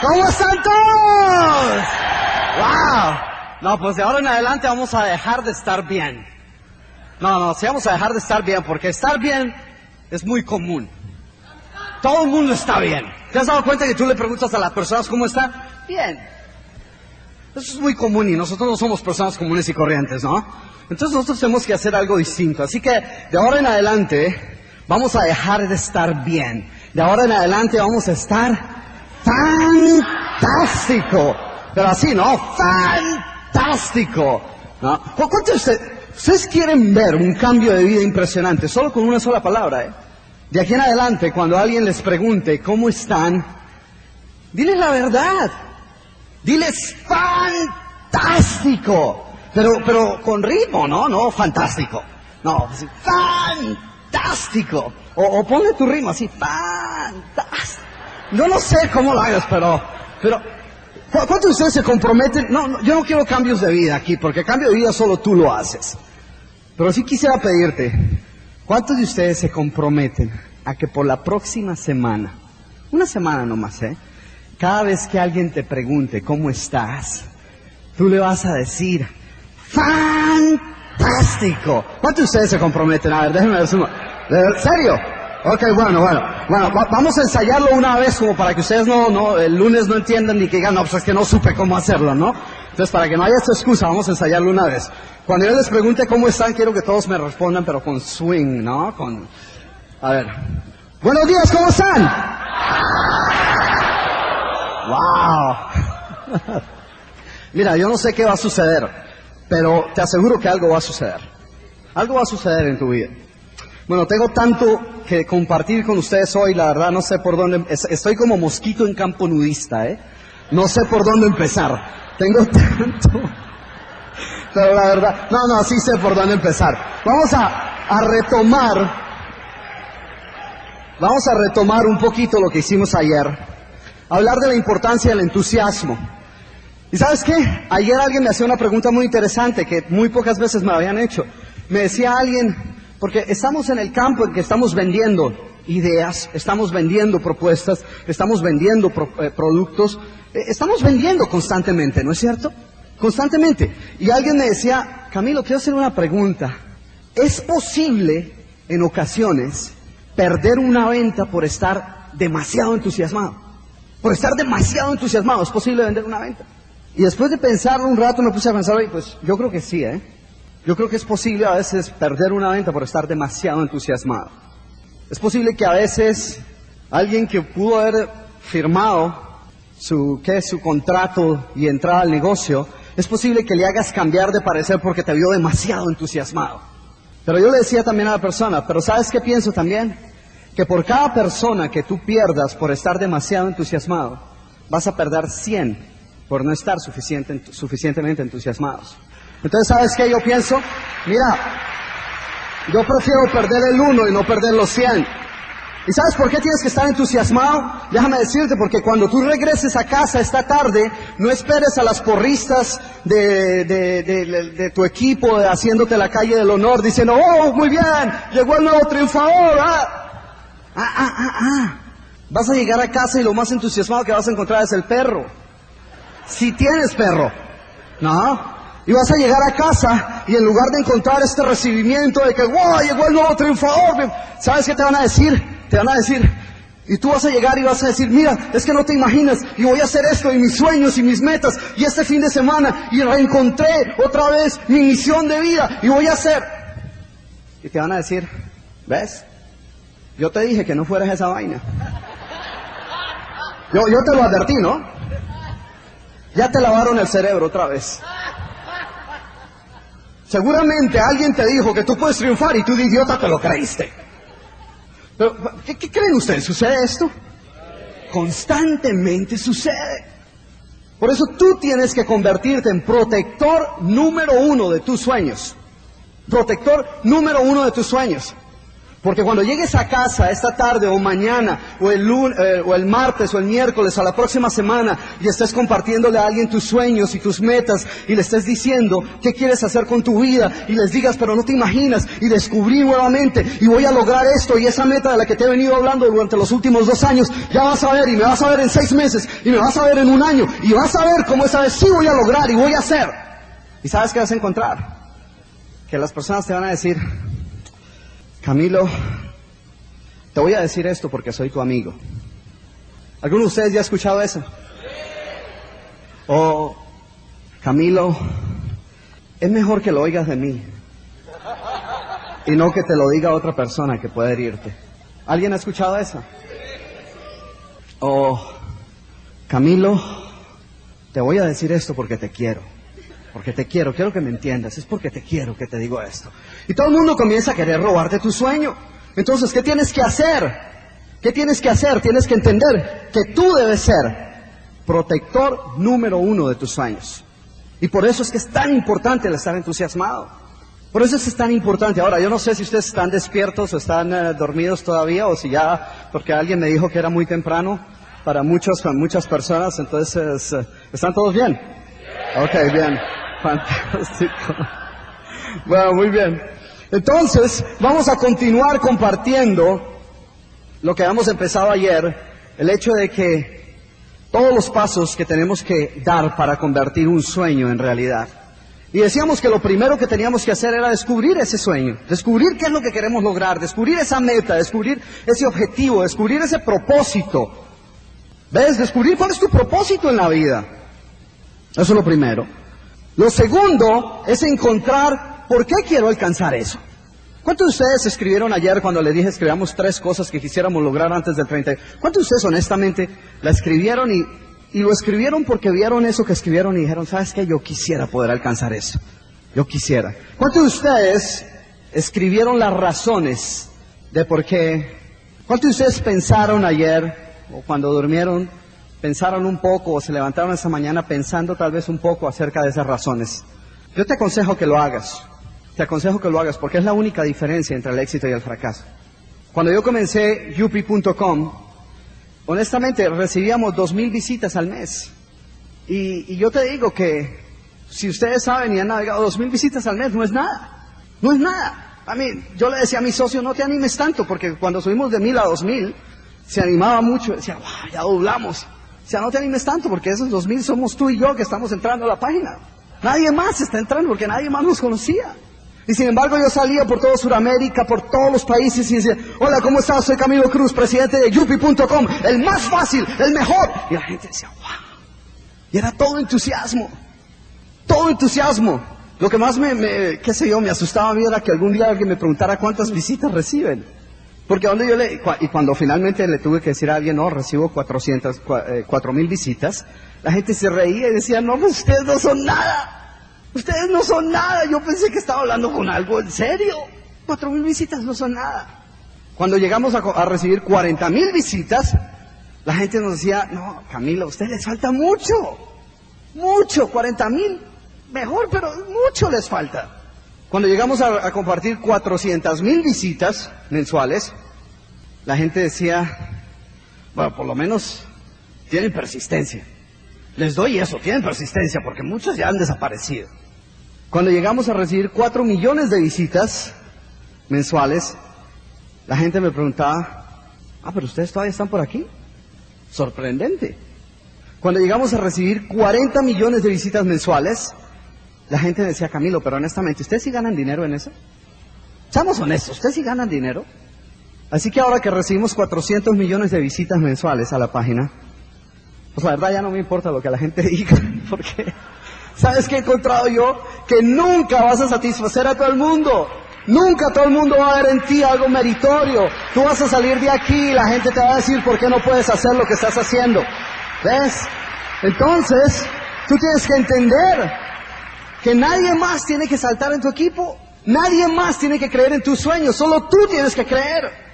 ¿Cómo están todos? ¡Wow! No, pues de ahora en adelante vamos a dejar de estar bien. No, no, sí vamos a dejar de estar bien, porque estar bien es muy común. Todo el mundo está bien. ¿Te has dado cuenta que tú le preguntas a las personas cómo están? Bien. Eso es muy común y nosotros no somos personas comunes y corrientes, ¿no? Entonces nosotros tenemos que hacer algo distinto. Así que de ahora en adelante vamos a dejar de estar bien. De ahora en adelante vamos a estar fantástico. Pero así, ¿no? Fantástico. ¿No? ¿Cuántos de ustedes, quieren ver un cambio de vida impresionante solo con una sola palabra, eh? De aquí en adelante, cuando alguien les pregunte cómo están, diles la verdad. Diles fantástico. Pero, pero con ritmo, ¿no? No fantástico. No, fantástico. O, o ponle tu ritmo así, fantástico. Yo no sé cómo lo hagas, pero, pero, ¿cu- ¿cuántos de ustedes se comprometen? No, yo no quiero cambios de vida aquí, porque cambio de vida solo tú lo haces. Pero sí quisiera pedirte, ¿cuántos de ustedes se comprometen a que por la próxima semana, una semana nomás, ¿eh? Cada vez que alguien te pregunte cómo estás, tú le vas a decir, fantástico. ¿Cuántos de ustedes se comprometen? A ver, déjenme ver su... ¿En serio? Ok, bueno, bueno. Bueno, va- vamos a ensayarlo una vez como para que ustedes no, no, el lunes no entiendan ni que digan, no, pues es que no supe cómo hacerlo, ¿no? Entonces, para que no haya esta excusa, vamos a ensayarlo una vez. Cuando yo les pregunte cómo están, quiero que todos me respondan, pero con swing, ¿no? Con... A ver. Buenos días, ¿cómo están? ¡Wow! Mira, yo no sé qué va a suceder, pero te aseguro que algo va a suceder. Algo va a suceder en tu vida. Bueno, tengo tanto que compartir con ustedes hoy, la verdad no sé por dónde, es- estoy como mosquito en campo nudista, ¿eh? No sé por dónde empezar. Tengo tanto, pero la verdad, no, no, sí sé por dónde empezar. Vamos a, a retomar, vamos a retomar un poquito lo que hicimos ayer. Hablar de la importancia del entusiasmo. ¿Y sabes qué? Ayer alguien me hacía una pregunta muy interesante que muy pocas veces me habían hecho. Me decía alguien, porque estamos en el campo en que estamos vendiendo ideas, estamos vendiendo propuestas, estamos vendiendo pro- eh, productos, eh, estamos vendiendo constantemente, ¿no es cierto? Constantemente. Y alguien me decía, Camilo, quiero hacer una pregunta. ¿Es posible en ocasiones perder una venta por estar demasiado entusiasmado? Por estar demasiado entusiasmado, ¿es posible vender una venta? Y después de pensarlo un rato me puse a pensar, oye, pues yo creo que sí, ¿eh? Yo creo que es posible a veces perder una venta por estar demasiado entusiasmado. Es posible que a veces alguien que pudo haber firmado su, ¿qué? su contrato y entrar al negocio, es posible que le hagas cambiar de parecer porque te vio demasiado entusiasmado. Pero yo le decía también a la persona, pero ¿sabes qué pienso también? Que por cada persona que tú pierdas por estar demasiado entusiasmado, vas a perder 100 por no estar suficiente, suficientemente entusiasmados. Entonces, ¿sabes qué yo pienso? Mira, yo prefiero perder el uno y no perder los 100. ¿Y sabes por qué tienes que estar entusiasmado? Déjame decirte, porque cuando tú regreses a casa esta tarde, no esperes a las porristas de, de, tu equipo haciéndote la calle del honor, diciendo, oh, muy bien, llegó el nuevo triunfador. Ah, ah, ah, ah, ah. Vas a llegar a casa y lo más entusiasmado que vas a encontrar es el perro. Si tienes perro, ¿no? Y vas a llegar a casa y en lugar de encontrar este recibimiento de que, wow, llegó el nuevo triunfador, ¿sabes qué te van a decir? Te van a decir, y tú vas a llegar y vas a decir, mira, es que no te imaginas, y voy a hacer esto, y mis sueños y mis metas, y este fin de semana, y reencontré otra vez mi misión de vida, y voy a hacer. Y te van a decir, ¿ves? Yo te dije que no fueras esa vaina. Yo, yo te lo advertí, ¿no? Ya te lavaron el cerebro otra vez. Seguramente alguien te dijo que tú puedes triunfar y tú de idiota te lo creíste. Pero, ¿qué, qué creen ustedes? ¿Sucede esto? Constantemente sucede. Por eso tú tienes que convertirte en protector número uno de tus sueños. Protector número uno de tus sueños. Porque cuando llegues a casa esta tarde o mañana o el, eh, o el martes o el miércoles o la próxima semana y estés compartiéndole a alguien tus sueños y tus metas y le estés diciendo qué quieres hacer con tu vida y les digas pero no te imaginas y descubrí nuevamente y voy a lograr esto y esa meta de la que te he venido hablando durante los últimos dos años ya vas a ver y me vas a ver en seis meses y me vas a ver en un año y vas a ver cómo esa vez sí voy a lograr y voy a hacer. ¿Y sabes qué vas a encontrar? Que las personas te van a decir, Camilo, te voy a decir esto porque soy tu amigo. ¿Alguno de ustedes ya ha escuchado eso? O, Camilo, es mejor que lo oigas de mí y no que te lo diga otra persona que puede herirte. ¿Alguien ha escuchado eso? O, Camilo, te voy a decir esto porque te quiero porque te quiero, quiero que me entiendas, es porque te quiero que te digo esto. Y todo el mundo comienza a querer robarte tu sueño. Entonces, ¿qué tienes que hacer? ¿Qué tienes que hacer? Tienes que entender que tú debes ser protector número uno de tus sueños. Y por eso es que es tan importante el estar entusiasmado. Por eso es tan importante. Ahora, yo no sé si ustedes están despiertos o están eh, dormidos todavía o si ya, porque alguien me dijo que era muy temprano para muchos, muchas personas, entonces, eh, ¿están todos bien? Ok, bien. Fantástico. Bueno, muy bien. Entonces, vamos a continuar compartiendo lo que habíamos empezado ayer, el hecho de que todos los pasos que tenemos que dar para convertir un sueño en realidad. Y decíamos que lo primero que teníamos que hacer era descubrir ese sueño, descubrir qué es lo que queremos lograr, descubrir esa meta, descubrir ese objetivo, descubrir ese propósito. ¿Ves? Descubrir cuál es tu propósito en la vida. Eso es lo primero. Lo segundo es encontrar por qué quiero alcanzar eso. ¿Cuántos de ustedes escribieron ayer cuando le dije escribamos tres cosas que quisiéramos lograr antes del 30? ¿Cuántos de ustedes honestamente la escribieron y, y lo escribieron porque vieron eso que escribieron y dijeron, sabes qué, yo quisiera poder alcanzar eso? Yo quisiera. ¿Cuántos de ustedes escribieron las razones de por qué? ¿Cuántos de ustedes pensaron ayer o cuando durmieron pensaron un poco o se levantaron esa mañana pensando tal vez un poco acerca de esas razones. Yo te aconsejo que lo hagas. Te aconsejo que lo hagas porque es la única diferencia entre el éxito y el fracaso. Cuando yo comencé yupi.com, honestamente recibíamos dos mil visitas al mes. Y, yo te digo que si ustedes saben y han navegado dos mil visitas al mes, no es nada. No es nada. A mí, yo le decía a mi socio, no te animes tanto, porque cuando subimos de mil a dos mil, se animaba mucho, decía, wow, ya doblamos. O sea, no te animes tanto porque esos dos mil somos tú y yo que estamos entrando a la página. Nadie más está entrando porque nadie más nos conocía. Y sin embargo yo salía por toda Sudamérica, por todos los países y decía, hola, ¿cómo estás? Soy Camilo Cruz, presidente de Yupi.com, el más fácil, el mejor. Y la gente decía, wow. Y era todo entusiasmo, todo entusiasmo. Lo que más me, me qué sé yo, me asustaba a mí era que algún día alguien me preguntara cuántas visitas reciben. Porque donde yo le, y cuando finalmente le tuve que decir a alguien, no, recibo 400, eh, cuatro mil visitas, la gente se reía y decía, no, pues ustedes no son nada. Ustedes no son nada. Yo pensé que estaba hablando con algo en serio. Cuatro mil visitas no son nada. Cuando llegamos a, a recibir 40 mil visitas, la gente nos decía, no, Camila, a ustedes les falta mucho. Mucho, 40 mil. Mejor, pero mucho les falta. Cuando llegamos a, compartir 400 mil visitas mensuales, la gente decía, bueno, por lo menos tienen persistencia. Les doy eso, tienen persistencia, porque muchos ya han desaparecido. Cuando llegamos a recibir 4 millones de visitas mensuales, la gente me preguntaba, ah, pero ustedes todavía están por aquí. Sorprendente. Cuando llegamos a recibir 40 millones de visitas mensuales, la gente decía, Camilo, pero honestamente, ¿ustedes sí ganan dinero en eso? Seamos honestos, ¿ustedes sí ganan dinero? Así que ahora que recibimos 400 millones de visitas mensuales a la página, pues la verdad ya no me importa lo que la gente diga, porque ¿sabes qué he encontrado yo? Que nunca vas a satisfacer a todo el mundo. Nunca todo el mundo va a ver en ti algo meritorio. Tú vas a salir de aquí y la gente te va a decir por qué no puedes hacer lo que estás haciendo. ¿Ves? Entonces, tú tienes que entender que nadie más tiene que saltar en tu equipo, nadie más tiene que creer en tus sueños, solo tú tienes que creer.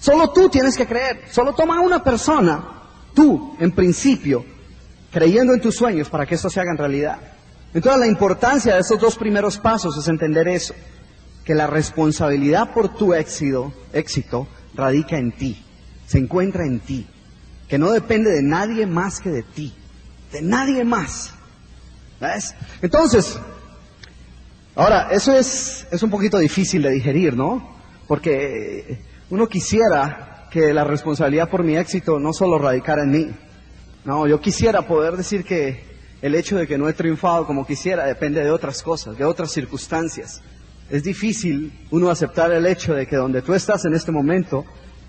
Solo tú tienes que creer. Solo toma una persona, tú, en principio, creyendo en tus sueños para que eso se haga en realidad. Entonces la importancia de esos dos primeros pasos es entender eso. que la responsabilidad por tu éxito, éxito radica en ti, se encuentra en ti, que no depende de nadie más que de ti, de nadie más. Entonces, ahora, eso es, es un poquito difícil de digerir, ¿no? Porque uno quisiera que la responsabilidad por mi éxito no solo radicara en mí. No, yo quisiera poder decir que el hecho de que no he triunfado como quisiera depende de otras cosas, de otras circunstancias. Es difícil uno aceptar el hecho de que donde tú estás en este momento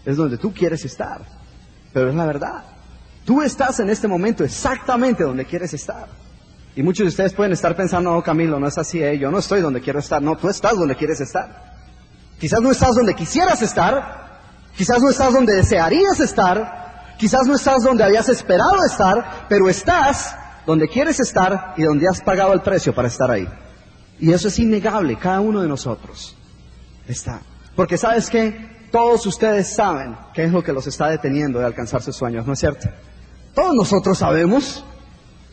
es donde tú quieres estar. Pero es la verdad. Tú estás en este momento exactamente donde quieres estar. Y muchos de ustedes pueden estar pensando, no, Camilo, no es así, eh, yo no estoy donde quiero estar. No, tú estás donde quieres estar. Quizás no estás donde quisieras estar, quizás no estás donde desearías estar, quizás no estás donde habías esperado estar, pero estás donde quieres estar y donde has pagado el precio para estar ahí. Y eso es innegable, cada uno de nosotros está. Porque sabes que todos ustedes saben qué es lo que los está deteniendo de alcanzar sus sueños, ¿no es cierto? Todos nosotros sabemos.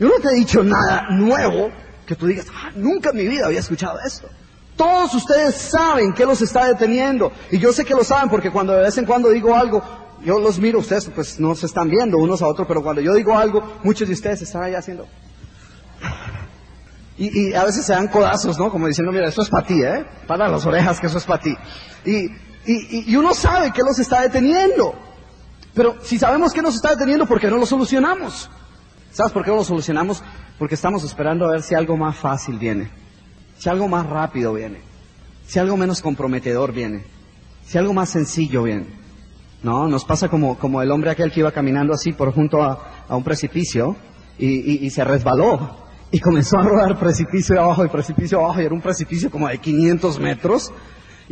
Yo no te he dicho nada nuevo que tú digas, ah, nunca en mi vida había escuchado esto. Todos ustedes saben qué los está deteniendo. Y yo sé que lo saben porque cuando de vez en cuando digo algo, yo los miro, ustedes pues no se están viendo unos a otros, pero cuando yo digo algo, muchos de ustedes están ahí haciendo. Y, a veces se dan codazos, ¿no? Como diciendo, mira, eso es para ti, ¿eh? Para las orejas que eso es para ti. Y, y, uno sabe que los está deteniendo. Pero si sabemos que nos está deteniendo, ¿por qué no lo solucionamos? ¿Sabes por qué no lo solucionamos? Porque estamos esperando a ver si algo más fácil viene. Si algo más rápido viene. Si algo menos comprometedor viene. Si algo más sencillo viene. No, nos pasa como, como el hombre aquel que iba caminando así por junto a, un precipicio y, y, se resbaló y comenzó a rodar precipicio abajo y precipicio abajo y era un precipicio como de 500 metros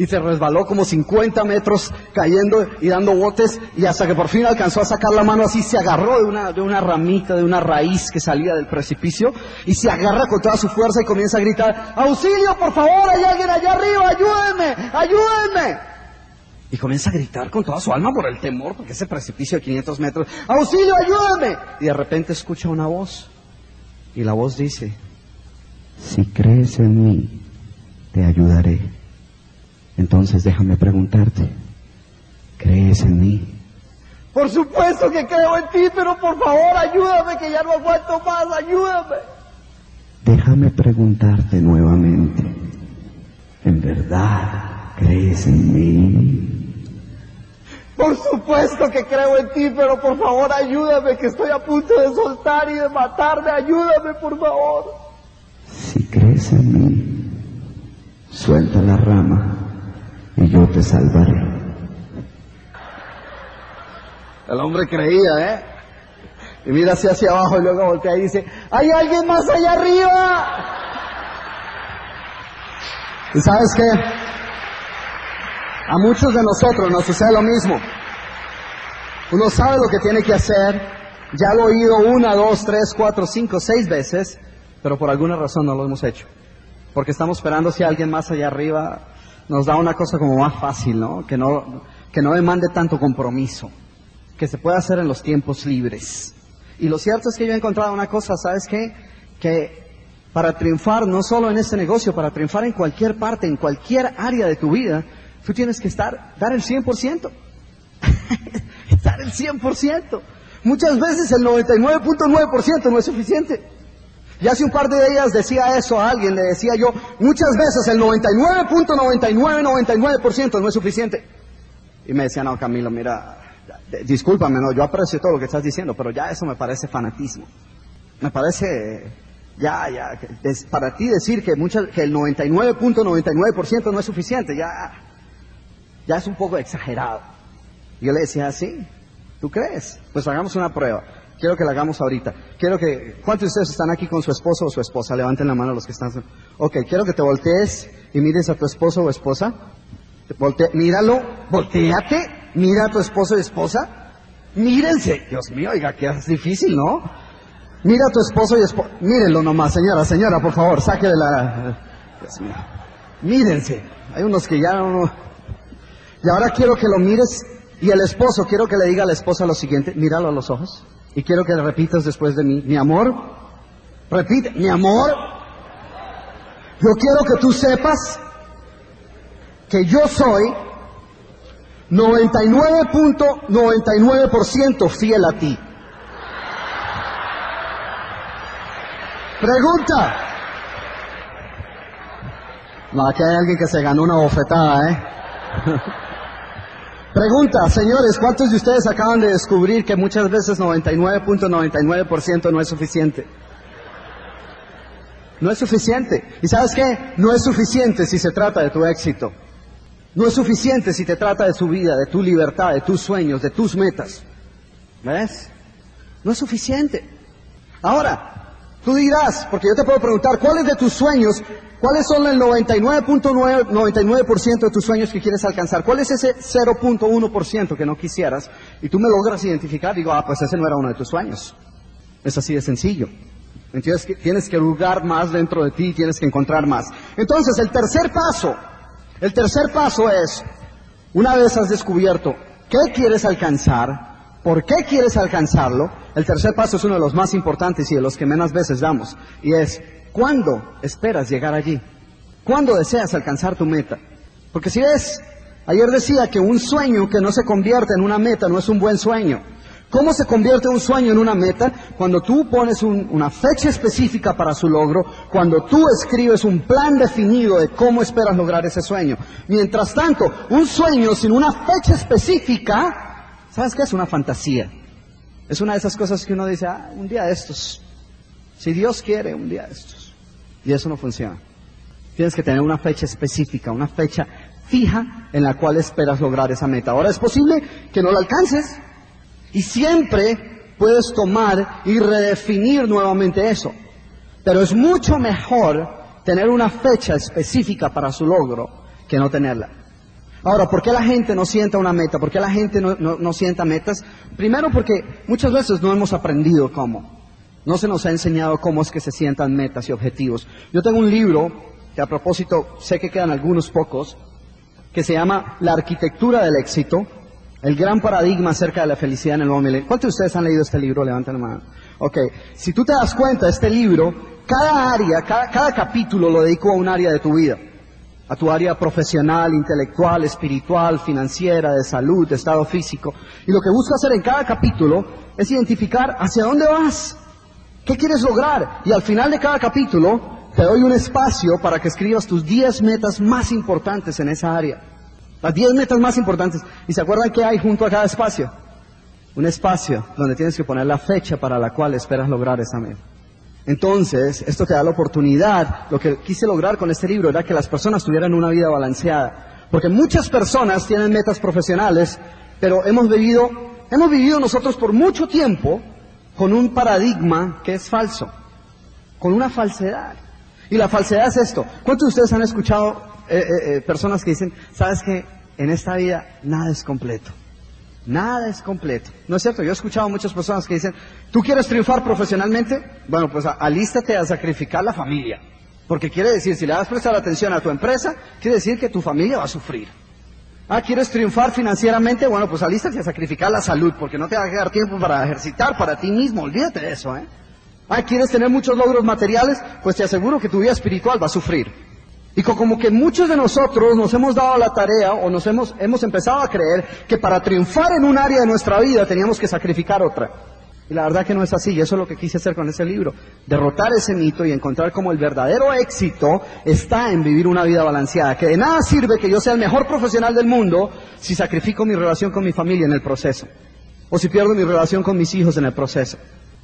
y se resbaló como 50 metros cayendo y dando botes y hasta que por fin alcanzó a sacar la mano así, se agarró de una, de una ramita, de una raíz que salía del precipicio y se agarra con toda su fuerza y comienza a gritar, auxilio, por favor, hay alguien allá arriba, ayúdenme, ayúdenme. Y comienza a gritar con toda su alma por el temor, porque ese precipicio de 500 metros, auxilio, ayúdame. Y de repente escucha una voz. Y la voz dice, si crees en mí, te ayudaré. Entonces déjame preguntarte, ¿crees en mí? Por supuesto que creo en ti, pero por favor ayúdame, que ya no aguanto más, ayúdame. Déjame preguntarte nuevamente, ¿en verdad crees en mí? Por supuesto que creo en ti, pero por favor ayúdame, que estoy a punto de soltar y de matarme. Ayúdame, por favor. Si crees en mí, suelta la rama y yo te salvaré. El hombre creía, ¿eh? Y mira hacia, hacia abajo y luego voltea y dice, ¿hay alguien más allá arriba? ¿Y sabes qué? A muchos de nosotros nos sucede lo mismo. Uno sabe lo que tiene que hacer, ya lo he oído una, dos, tres, cuatro, cinco, seis veces, pero por alguna razón no lo hemos hecho. Porque estamos esperando si alguien más allá arriba nos da una cosa como más fácil, ¿no? Que no, que no demande tanto compromiso, que se pueda hacer en los tiempos libres. Y lo cierto es que yo he encontrado una cosa, ¿sabes qué? Que para triunfar, no solo en este negocio, para triunfar en cualquier parte, en cualquier área de tu vida, Tú tienes que estar, dar el 100%. dar el 100%. Muchas veces el 99.9% no es suficiente. Y hace un par de días decía eso a alguien, le decía yo, muchas veces el 99.9999% no es suficiente. Y me decía, no, Camilo, mira, discúlpame, no, yo aprecio todo lo que estás diciendo, pero ya eso me parece fanatismo. Me parece, ya, ya, para ti decir que, muchas, que el 99.99% no es suficiente, ya, ya es un poco exagerado. Yo le decía, sí, ¿tú crees? Pues hagamos una prueba. Quiero que la hagamos ahorita. Quiero que, ¿cuántos de ustedes están aquí con su esposo o su esposa? Levanten la mano los que están. Ok, quiero que te voltees y mires a tu esposo o esposa. Volte, míralo, volteate, mira a tu esposo y esposa. Mírense. Dios mío, oiga, que es difícil, ¿no? Mira a tu esposo y esposa. Mírenlo nomás, señora, señora, por favor, saque de la... Dios mío. Mírense. Hay unos que ya no... Y ahora quiero que lo mires y el esposo, quiero que le diga a la esposa lo siguiente, míralo a los ojos y quiero que repitas después de mí, mi amor, repite, mi amor, yo quiero que tú sepas que yo soy 99.99% fiel a ti. Pregunta. No, aquí hay alguien que se ganó una bofetada, ¿eh? Pregunta, señores, ¿cuántos de ustedes acaban de descubrir que muchas veces 99.99% no es suficiente? No es suficiente. ¿Y sabes qué? No es suficiente si se trata de tu éxito. No es suficiente si te trata de tu vida, de tu libertad, de tus sueños, de tus metas. ¿Ves? No es suficiente. Ahora, tú dirás, porque yo te puedo preguntar, ¿cuáles de tus sueños, cuáles son el 99.99% de tus sueños que quieres alcanzar? ¿Cuál es ese 0.1% que no quisieras? Y tú me logras identificar, digo, ah, pues ese no era uno de tus sueños. Es así de sencillo. Entonces tienes que lugar más dentro de ti, tienes que encontrar más. Entonces, el tercer paso el tercer paso es, una vez has descubierto qué quieres alcanzar, por qué quieres alcanzarlo, el tercer paso es uno de los más importantes y de los que menos veces damos, y es, ¿cuándo esperas llegar allí? ¿Cuándo deseas alcanzar tu meta? Porque si ves, ayer decía que un sueño que no se convierte en una meta no es un buen sueño. ¿Cómo se convierte un sueño en una meta? Cuando tú pones una fecha específica para su logro, cuando tú escribes un plan definido de cómo esperas lograr ese sueño. Mientras tanto, un sueño sin una fecha específica, ¿sabes qué? Es una fantasía. Es una de esas cosas que uno dice, ah, un día de estos. Si Dios quiere, un día de estos. Y eso no funciona. Tienes que tener una fecha específica, una fecha fija en la cual esperas lograr esa meta. Ahora es posible que no la alcances, y siempre puedes tomar y redefinir nuevamente eso. Pero es mucho mejor tener una fecha específica para su logro que no tenerla. Ahora, ¿por qué la gente no sienta una meta? ¿Por qué la gente no, no, sienta metas? Primero porque muchas veces no hemos aprendido cómo. No se nos ha enseñado cómo es que se sientan metas y objetivos. Yo tengo un libro, que a propósito sé que quedan algunos pocos, que se llama La arquitectura del éxito, el gran paradigma acerca de la felicidad en el nuevo milenio. ¿Cuántos de ustedes han leído este libro? Levanten la mano. Ok. Si tú te das cuenta, este libro, cada área, cada, capítulo lo dedico a un área de tu vida. A tu área profesional, intelectual, espiritual, financiera, de salud, de estado físico. Y lo que busco hacer en cada capítulo es identificar hacia dónde vas. ¿Qué quieres lograr? Y al final de cada capítulo te doy un espacio para que escribas tus 10 metas más importantes en esa área. Las 10 metas más importantes. ¿Y se acuerdan qué hay junto a cada espacio? Un espacio donde tienes que poner la fecha para la cual esperas lograr esa meta. Entonces, esto te da la oportunidad. Lo que quise lograr con este libro era que las personas tuvieran una vida balanceada. Porque muchas personas tienen metas profesionales, pero hemos vivido, hemos vivido nosotros por mucho tiempo con un paradigma que es falso, con una falsedad. Y la falsedad es esto. ¿Cuántos de ustedes han escuchado eh, eh, eh, personas que dicen, sabes que en esta vida nada es completo. Nada es completo. ¿No es cierto? Yo he escuchado a muchas personas que dicen, ¿tú quieres triunfar profesionalmente? Bueno, pues alístate a sacrificar la familia. Porque quiere decir, si le das prestar atención a tu empresa, quiere decir que tu familia va a sufrir. Ah, ¿quieres triunfar financieramente? Bueno, pues alístate a sacrificar la salud, porque no te va a quedar tiempo para ejercitar para ti mismo. Olvídate de eso, ¿eh? Ah, ¿quieres tener muchos logros materiales? Pues te aseguro que tu vida espiritual va a sufrir. Y como que muchos de nosotros nos hemos dado la tarea o nos hemos, hemos empezado a creer que para triunfar en un área de nuestra vida teníamos que sacrificar otra. Y la verdad que no es así, y eso es lo que quise hacer con ese libro, derrotar ese mito y encontrar como el verdadero éxito está en vivir una vida balanceada, que de nada sirve que yo sea el mejor profesional del mundo si sacrifico mi relación con mi familia en el proceso, o si pierdo mi relación con mis hijos en el proceso.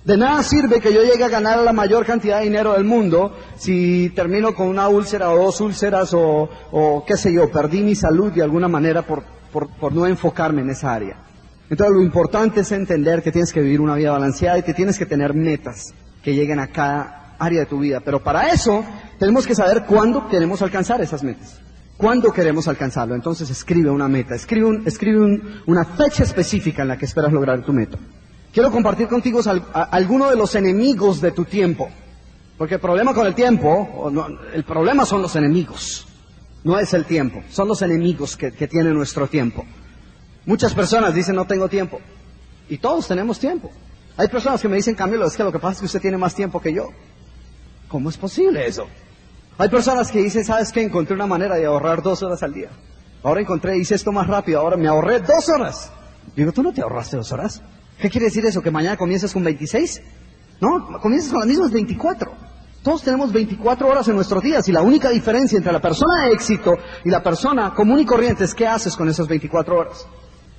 De nada sirve que yo llegue a ganar la mayor cantidad de dinero del mundo si termino con una úlcera o dos úlceras o, qué sé yo, perdí mi salud de alguna manera por, por no enfocarme en esa área. Entonces lo importante es entender que tienes que vivir una vida balanceada y que tienes que tener metas que lleguen a cada área de tu vida. Pero para eso tenemos que saber cuándo queremos alcanzar esas metas. ¿Cuándo queremos alcanzarlo? Entonces escribe una meta, escribe, un, escribe una fecha específica en la que esperas lograr tu meta. Quiero compartir contigo algunos de los enemigos de tu tiempo. Porque el problema con el tiempo, el problema son los enemigos. No es el tiempo, son los enemigos que, tiene nuestro tiempo. Muchas personas dicen no tengo tiempo. Y todos tenemos tiempo. Hay personas que me dicen, Camilo, es que lo que pasa es que usted tiene más tiempo que yo. ¿Cómo es posible eso? Hay personas que dicen, ¿sabes qué? Encontré una manera de ahorrar dos horas al día. Ahora encontré, hice esto más rápido, ahora me ahorré dos horas. Digo, ¿tú no te ahorraste dos horas? ¿Qué quiere decir eso? ¿Que mañana comienzas con 26? No, comienzas con las mismas 24. Todos tenemos 24 horas en nuestros días y la única diferencia entre la persona de éxito y la persona común y corriente es qué haces con esas 24 horas.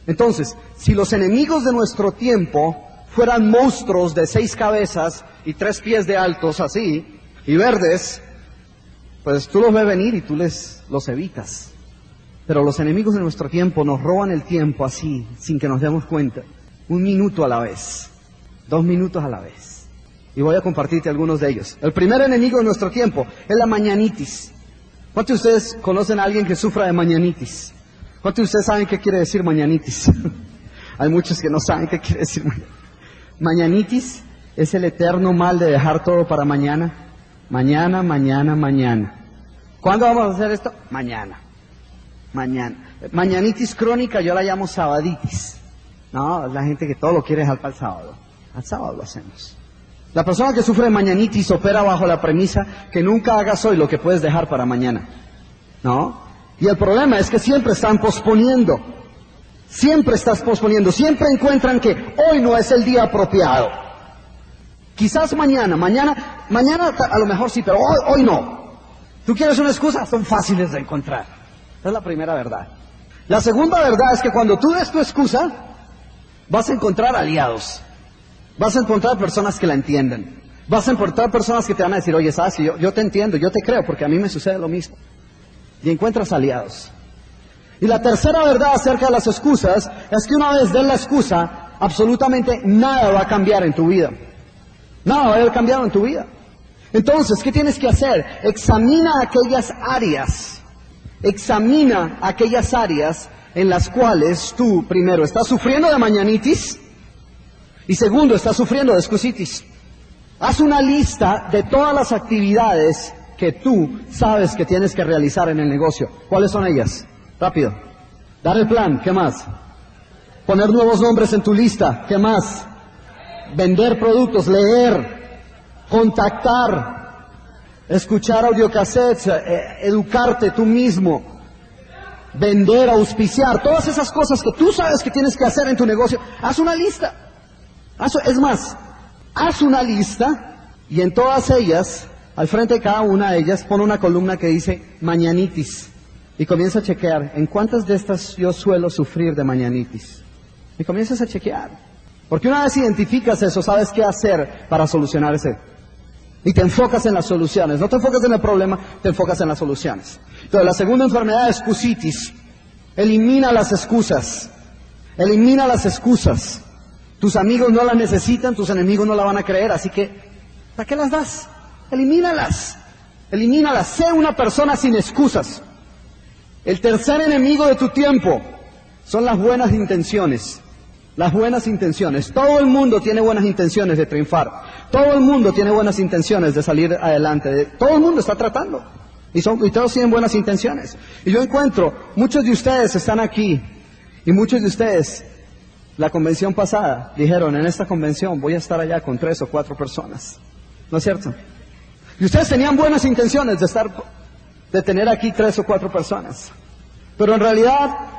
Entonces, si los enemigos de nuestro tiempo fueran monstruos de seis cabezas y tres pies de altos así, y verdes, pues tú los ves venir y tú les los evitas. Pero los enemigos de nuestro tiempo nos roban el tiempo así, sin que nos demos cuenta. Un minuto a la vez, dos minutos a la vez. Y voy a compartirte algunos de ellos. El primer enemigo de nuestro tiempo es la mañanitis. ¿Cuántos de ustedes conocen a alguien que sufra de mañanitis? ¿Cuántos de ustedes saben qué quiere decir mañanitis? Hay muchos que no saben qué quiere decir mañanitis. Mañanitis es el eterno mal de dejar todo para mañana. Mañana, mañana, mañana. ¿Cuándo vamos a hacer esto? Mañana. Mañana. Mañanitis crónica yo la llamo sabaditis. No, la gente que todo lo quiere dejar para el sábado. Al sábado lo hacemos. La persona que sufre mañanitis opera bajo la premisa que nunca hagas hoy lo que puedes dejar para mañana. ¿No? Y el problema es que siempre están posponiendo. Siempre estás posponiendo. Siempre encuentran que hoy no es el día apropiado. Quizás mañana, mañana, mañana a lo mejor sí, pero hoy, hoy no. ¿Tú quieres una excusa? Son fáciles de encontrar. Esa es la primera verdad. La segunda verdad es que cuando tú des tu excusa, vas a encontrar aliados. Vas a encontrar personas que la entienden. Vas a encontrar personas que te van a decir, oye, sabes, yo, te entiendo, yo te creo, porque a mí me sucede lo mismo. Y encuentras aliados. Y la tercera verdad acerca de las excusas es que una vez des la excusa, absolutamente nada va a cambiar en tu vida. Nada va a haber cambiado en tu vida. Entonces, ¿qué tienes que hacer? Examina aquellas áreas, examina aquellas áreas en las cuales tú, primero, estás sufriendo de mañanitis y segundo, estás sufriendo de excusitis. Haz una lista de todas las actividades que tú sabes que tienes que realizar en el negocio. ¿Cuáles son ellas? Rápido. Dar el plan, ¿qué más? Poner nuevos nombres en tu lista, ¿qué más? Vender productos, leer, contactar, escuchar audiocassettes, eh, educarte tú mismo, vender, auspiciar, todas esas cosas que tú sabes que tienes que hacer en tu negocio, haz una lista. Haz, es más, haz una lista y en todas ellas, al frente de cada una de ellas, pon una columna que dice mañanitis y comienza a chequear en cuántas de estas yo suelo sufrir de mañanitis. Y comienzas a chequear. Porque una vez identificas eso, sabes qué hacer para solucionar ese. Y te enfocas en las soluciones. No te enfocas en el problema, te enfocas en las soluciones. Entonces, la segunda enfermedad es excusitis. Elimina las excusas. Elimina las excusas. Tus amigos no las necesitan, tus enemigos no la van a creer, así que, ¿para qué las das? Elimínalas. Elimínalas. Sé una persona sin excusas. El tercer enemigo de tu tiempo son las buenas intenciones. Las buenas intenciones. Todo el mundo tiene buenas intenciones de triunfar. Todo el mundo tiene buenas intenciones de salir adelante. Todo el mundo está tratando. Y, todos tienen buenas intenciones. Y yo encuentro, muchos de ustedes están aquí. Y muchos de ustedes, la convención pasada, dijeron, en esta convención voy a estar allá con tres o cuatro personas. ¿No es cierto? Y ustedes tenían buenas intenciones de estar, de tener aquí tres o cuatro personas. Pero en realidad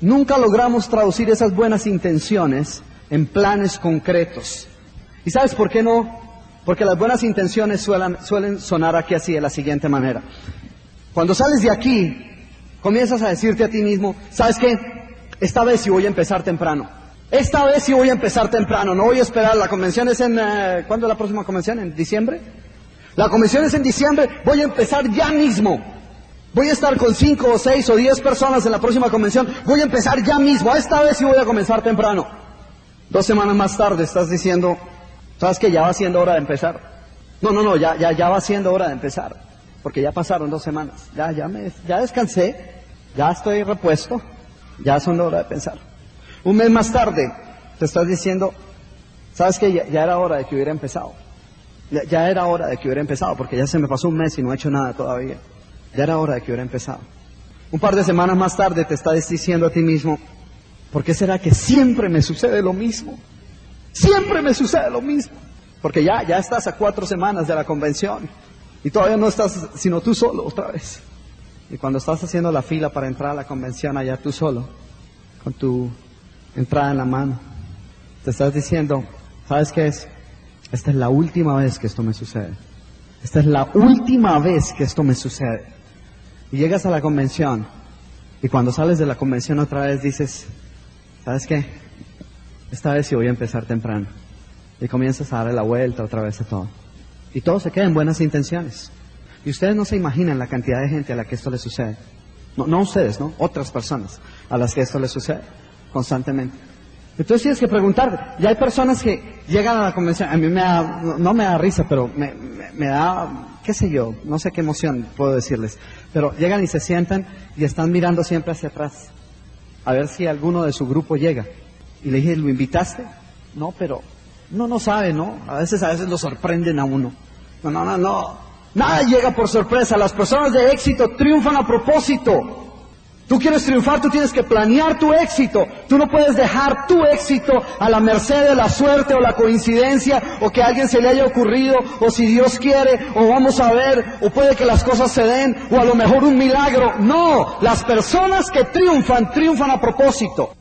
nunca logramos traducir esas buenas intenciones en planes concretos. ¿Y sabes por qué no? Porque las buenas intenciones suelen, suelen sonar aquí así, de la siguiente manera. Cuando sales de aquí, comienzas a decirte a ti mismo, ¿sabes qué? Esta vez sí voy a empezar temprano. Esta vez sí voy a empezar temprano, no voy a esperar. La convención es en... Eh, ¿Cuándo es la próxima convención? ¿En diciembre? La convención es en diciembre, voy a empezar ya mismo. Voy a estar con cinco o seis o diez personas en la próxima convención. Voy a empezar ya mismo. Esta vez sí voy a comenzar temprano. Dos semanas más tarde estás diciendo, ¿sabes que ya va siendo hora de empezar? No, no, no, ya, ya, ya va siendo hora de empezar. Porque ya pasaron dos semanas. Ya, ya me, ya descansé. Ya estoy repuesto. Ya son hora de pensar. Un mes más tarde te estás diciendo, ¿sabes que ya, ya era hora de que hubiera empezado? Ya, ya era hora de que hubiera empezado porque ya se me pasó un mes y no he hecho nada todavía. Ya era hora de que hubiera empezado. Un par de semanas más tarde te estás diciendo a ti mismo, ¿por qué será que siempre me sucede lo mismo? Siempre me sucede lo mismo. Porque ya, ya estás a cuatro semanas de la convención y todavía no estás sino tú solo otra vez. Y cuando estás haciendo la fila para entrar a la convención allá tú solo, con tu entrada en la mano, te estás diciendo, ¿sabes qué es? Esta es la última vez que esto me sucede. Esta es la última vez que esto me sucede. Y llegas a la convención y cuando sales de la convención otra vez dices, ¿sabes qué? Esta vez sí voy a empezar temprano. Y comienzas a darle la vuelta otra vez a todo. Y todo se queda en buenas intenciones. Y ustedes no se imaginan la cantidad de gente a la que esto le sucede. No, no ustedes, ¿no? Otras personas a las que esto les sucede constantemente. Entonces tienes que preguntar, ya hay personas que llegan a la convención, a mí me da, no, me da risa, pero me, me, da, qué sé yo, no sé qué emoción puedo decirles, pero llegan y se sientan y están mirando siempre hacia atrás, a ver si alguno de su grupo llega. Y le dije, ¿lo invitaste? No, pero no, no sabe, ¿no? A veces, a veces lo sorprenden a uno. No, no, no, no. Nada llega por sorpresa. Las personas de éxito triunfan a propósito. Tú quieres triunfar, tú tienes que planear tu éxito. Tú no puedes dejar tu éxito a la merced de la suerte o la coincidencia o que a alguien se le haya ocurrido o si Dios quiere o vamos a ver o puede que las cosas se den o a lo mejor un milagro. No, las personas que triunfan, triunfan a propósito.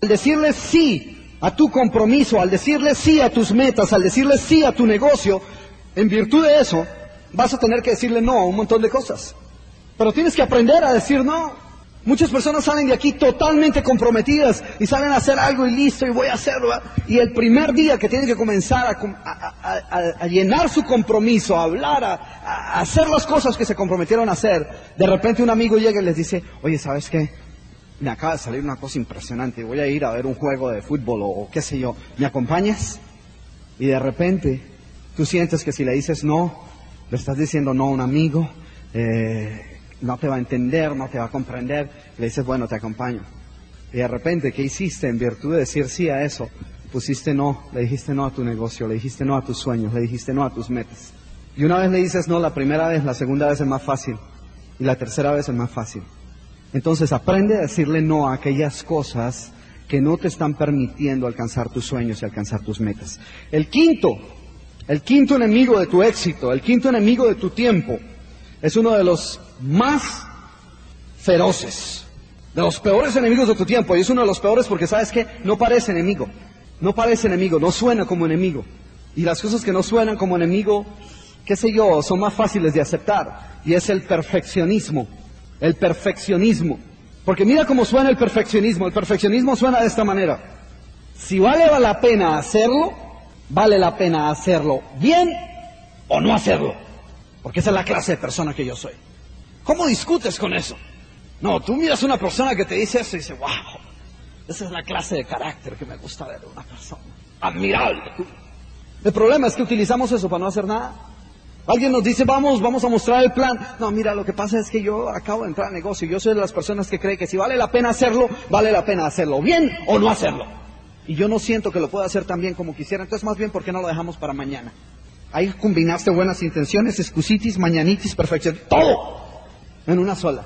Al decirle sí a tu compromiso, al decirle sí a tus metas, al decirle sí a tu negocio, en virtud de eso, vas a tener que decirle no a un montón de cosas. Pero tienes que aprender a decir no. Muchas personas salen de aquí totalmente comprometidas y saben hacer algo y listo y voy a hacerlo. Y el primer día que tienen que comenzar a, llenar su compromiso, a hablar, a, hacer las cosas que se comprometieron a hacer, de repente un amigo llega y les dice, oye, ¿sabes qué? Me acaba de salir una cosa impresionante, voy a ir a ver un juego de fútbol o, qué sé yo, ¿me acompañas? Y de repente tú sientes que si le dices no, le estás diciendo no a un amigo, eh, no te va a entender, no te va a comprender. Le dices, bueno, te acompaño. Y de repente, ¿qué hiciste en virtud de decir sí a eso? Pusiste no, le dijiste no a tu negocio, le dijiste no a tus sueños, le dijiste no a tus metas. Y una vez le dices no, la primera vez, la segunda vez es más fácil. Y la tercera vez es más fácil. Entonces aprende a decirle no a aquellas cosas que no te están permitiendo alcanzar tus sueños y alcanzar tus metas. El quinto, el quinto enemigo de tu éxito, el quinto enemigo de tu tiempo, es uno de los más feroces, de los peores enemigos de tu tiempo. Y es uno de los peores porque sabes que no parece enemigo, no parece enemigo, no suena como enemigo. Y las cosas que no suenan como enemigo, qué sé yo, son más fáciles de aceptar. Y es el perfeccionismo, el perfeccionismo. Porque mira cómo suena el perfeccionismo. El perfeccionismo suena de esta manera. Si vale la pena hacerlo, vale la pena hacerlo bien o no hacerlo. Porque esa es la clase de persona que yo soy. ¿Cómo discutes con eso? No, tú miras a una persona que te dice eso y dices, wow, esa es la clase de carácter que me gusta ver de una persona. Admirable. El problema es que utilizamos eso para no hacer nada. Alguien nos dice, vamos, vamos a mostrar el plan. No, mira, lo que pasa es que yo acabo de entrar al negocio. Yo soy de las personas que cree que si vale la pena hacerlo, vale la pena hacerlo bien o no hacerlo. Y yo no siento que lo pueda hacer tan bien como quisiera. Entonces, más bien, ¿por qué no lo dejamos para mañana? Ahí combinaste buenas intenciones, excusitis, mañanitis, perfección, todo en una sola.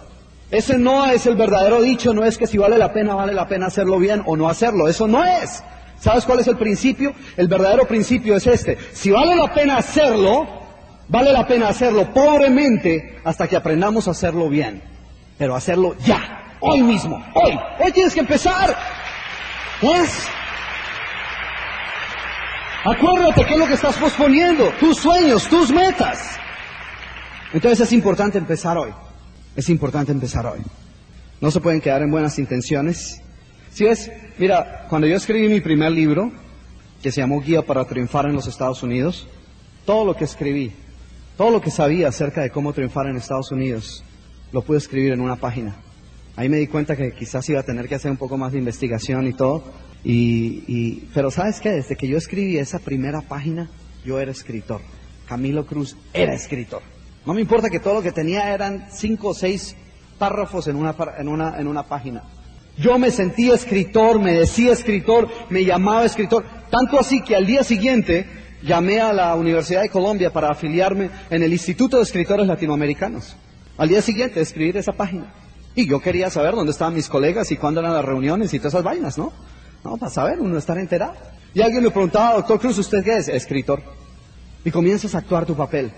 Ese no es el verdadero dicho, no es que si vale la pena, vale la pena hacerlo bien o no hacerlo, eso no es. ¿Sabes cuál es el principio? El verdadero principio es este. Si vale la pena hacerlo, vale la pena hacerlo pobremente hasta que aprendamos a hacerlo bien. Pero hacerlo ya, hoy mismo, hoy. Hoy tienes que empezar. ¿Es? Acuérdate qué es lo que estás posponiendo, tus sueños, tus metas. Entonces es importante empezar hoy. Es importante empezar hoy. No se pueden quedar en buenas intenciones. Si ves, mira, cuando yo escribí mi primer libro, que se llamó Guía para Triunfar en los Estados Unidos, todo lo que escribí, todo lo que sabía acerca de cómo triunfar en Estados Unidos, lo pude escribir en una página. Ahí me di cuenta que quizás iba a tener que hacer un poco más de investigación y todo, y, pero sabes qué, desde que yo escribí esa primera página, yo era escritor. Camilo Cruz era escritor. No me importa que todo lo que tenía eran cinco o seis párrafos en una, en una, en una página. Yo me sentía escritor, me decía escritor, me llamaba escritor. Tanto así que al día siguiente llamé a la Universidad de Colombia para afiliarme en el Instituto de Escritores Latinoamericanos. Al día siguiente escribir esa página. Y yo quería saber dónde estaban mis colegas y cuándo eran las reuniones y todas esas vainas, ¿no? No, para saber, uno estar enterado. Y alguien me preguntaba, doctor Cruz, ¿usted qué es? Escritor. Y comienzas a actuar tu papel.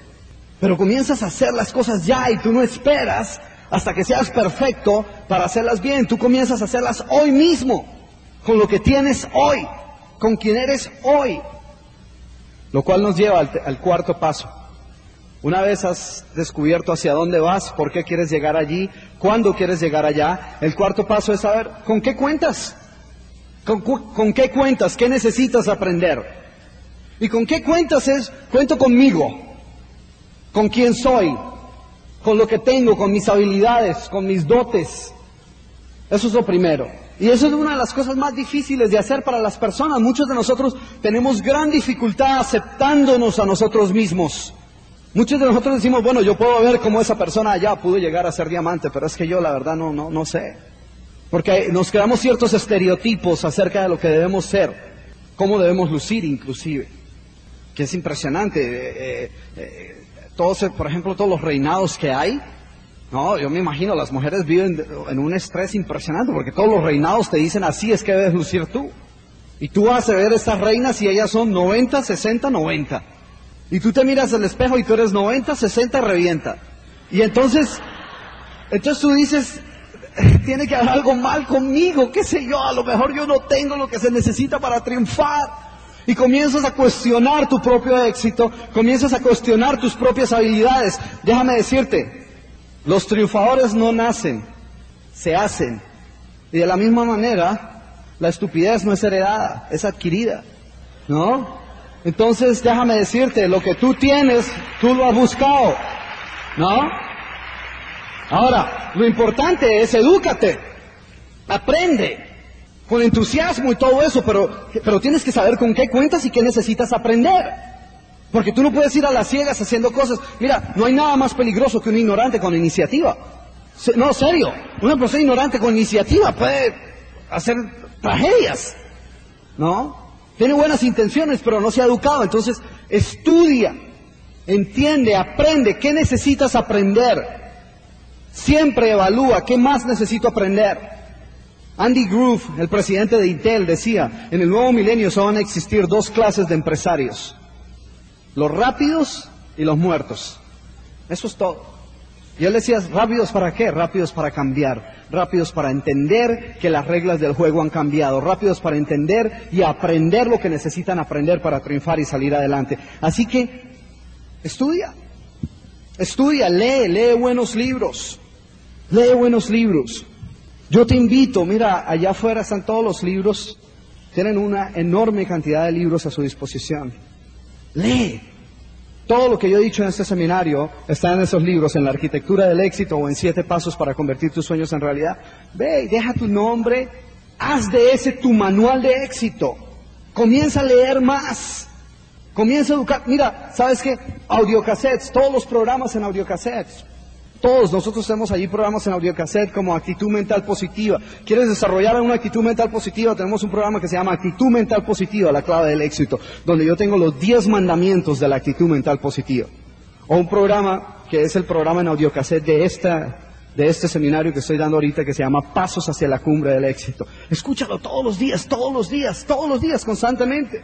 Pero comienzas a hacer las cosas ya y tú no esperas hasta que seas perfecto para hacerlas bien. Tú comienzas a hacerlas hoy mismo, con lo que tienes hoy, con quien eres hoy. Lo cual nos lleva al, al cuarto paso. Una vez has descubierto hacia dónde vas, por qué quieres llegar allí, cuándo quieres llegar allá, el cuarto paso es saber con qué cuentas. ¿Con, qué cuentas? ¿Qué necesitas aprender? ¿Y con qué cuentas es? Cuento conmigo, con quién soy, con lo que tengo, con mis habilidades, con mis dotes. Eso es lo primero. Y eso es una de las cosas más difíciles de hacer para las personas. Muchos de nosotros tenemos gran dificultad aceptándonos a nosotros mismos. Muchos de nosotros decimos, bueno, yo puedo ver cómo esa persona allá pudo llegar a ser diamante, pero es que yo la verdad no, no, no sé. Porque nos creamos ciertos estereotipos acerca de lo que debemos ser, cómo debemos lucir inclusive, que es impresionante. Eh, eh, eh, todos, por ejemplo, todos los reinados que hay, no, yo me imagino, las mujeres viven en un estrés impresionante, porque todos los reinados te dicen así es que debes lucir tú. Y tú vas a ver estas reinas y ellas son 90, 60, 90. Y tú te miras al espejo y tú eres 90, 60, revienta. Y entonces, entonces tú dices, tiene que haber algo mal conmigo, qué sé yo, a lo mejor yo no tengo lo que se necesita para triunfar. Y comienzas a cuestionar tu propio éxito, comienzas a cuestionar tus propias habilidades. Déjame decirte, los triunfadores no nacen, se hacen. Y de la misma manera, la estupidez no es heredada, es adquirida. ¿No? Entonces, déjame decirte, lo que tú tienes, tú lo has buscado. ¿No? Ahora, lo importante es edúcate, aprende, con entusiasmo y todo eso, pero, pero tienes que saber con qué cuentas y qué necesitas aprender. Porque tú no puedes ir a las ciegas haciendo cosas. Mira, no hay nada más peligroso que un ignorante con iniciativa. No, serio, una persona ignorante con iniciativa puede hacer tragedias. ¿No? Tiene buenas intenciones, pero no se ha educado. Entonces, estudia, entiende, aprende. ¿Qué necesitas aprender? Siempre evalúa qué más necesito aprender. Andy Groove, el presidente de Intel, decía, en el nuevo milenio solo van a existir dos clases de empresarios. Los rápidos y los muertos. Eso es todo. Y él decía, rápidos para qué? Rápidos para cambiar, rápidos para entender que las reglas del juego han cambiado, rápidos para entender y aprender lo que necesitan aprender para triunfar y salir adelante. Así que, estudia, estudia, lee, lee buenos libros, lee buenos libros. Yo te invito, mira, allá afuera están todos los libros, tienen una enorme cantidad de libros a su disposición. Lee, todo lo que yo he dicho en este seminario está en esos libros, en la arquitectura del éxito o en siete pasos para convertir tus sueños en realidad. Ve y deja tu nombre, haz de ese tu manual de éxito. Comienza a leer más. Comienza a educar. Mira, ¿sabes qué? Audiocassettes, todos los programas en audiocassettes. Todos nosotros tenemos allí programas en audiocassette como actitud mental positiva. ¿Quieres desarrollar una actitud mental positiva? Tenemos un programa que se llama Actitud Mental Positiva, la clave del éxito, donde yo tengo los 10 mandamientos de la actitud mental positiva. O un programa que es el programa en audiocassette de esta de este seminario que estoy dando ahorita que se llama Pasos hacia la cumbre del éxito. Escúchalo todos los días, todos los días, todos los días, constantemente.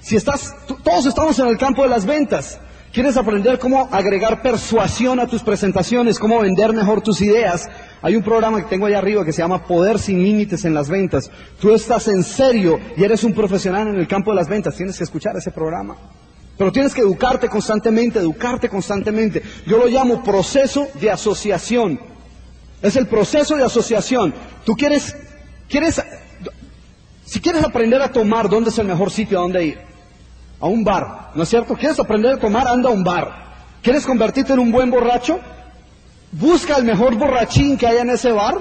Si estás, todos estamos en el campo de las ventas. ¿Quieres aprender cómo agregar persuasión a tus presentaciones, cómo vender mejor tus ideas? Hay un programa que tengo allá arriba que se llama Poder sin Límites en las Ventas. Tú estás en serio y eres un profesional en el campo de las ventas, tienes que escuchar ese programa. Pero tienes que educarte constantemente, educarte constantemente. Yo lo llamo proceso de asociación. Es el proceso de asociación. Tú quieres, quieres, si quieres aprender a tomar, ¿dónde es el mejor sitio a dónde ir? A un bar, ¿no es cierto? ¿Quieres aprender a tomar? Anda a un bar. ¿Quieres convertirte en un buen borracho? Busca el mejor borrachín que haya en ese bar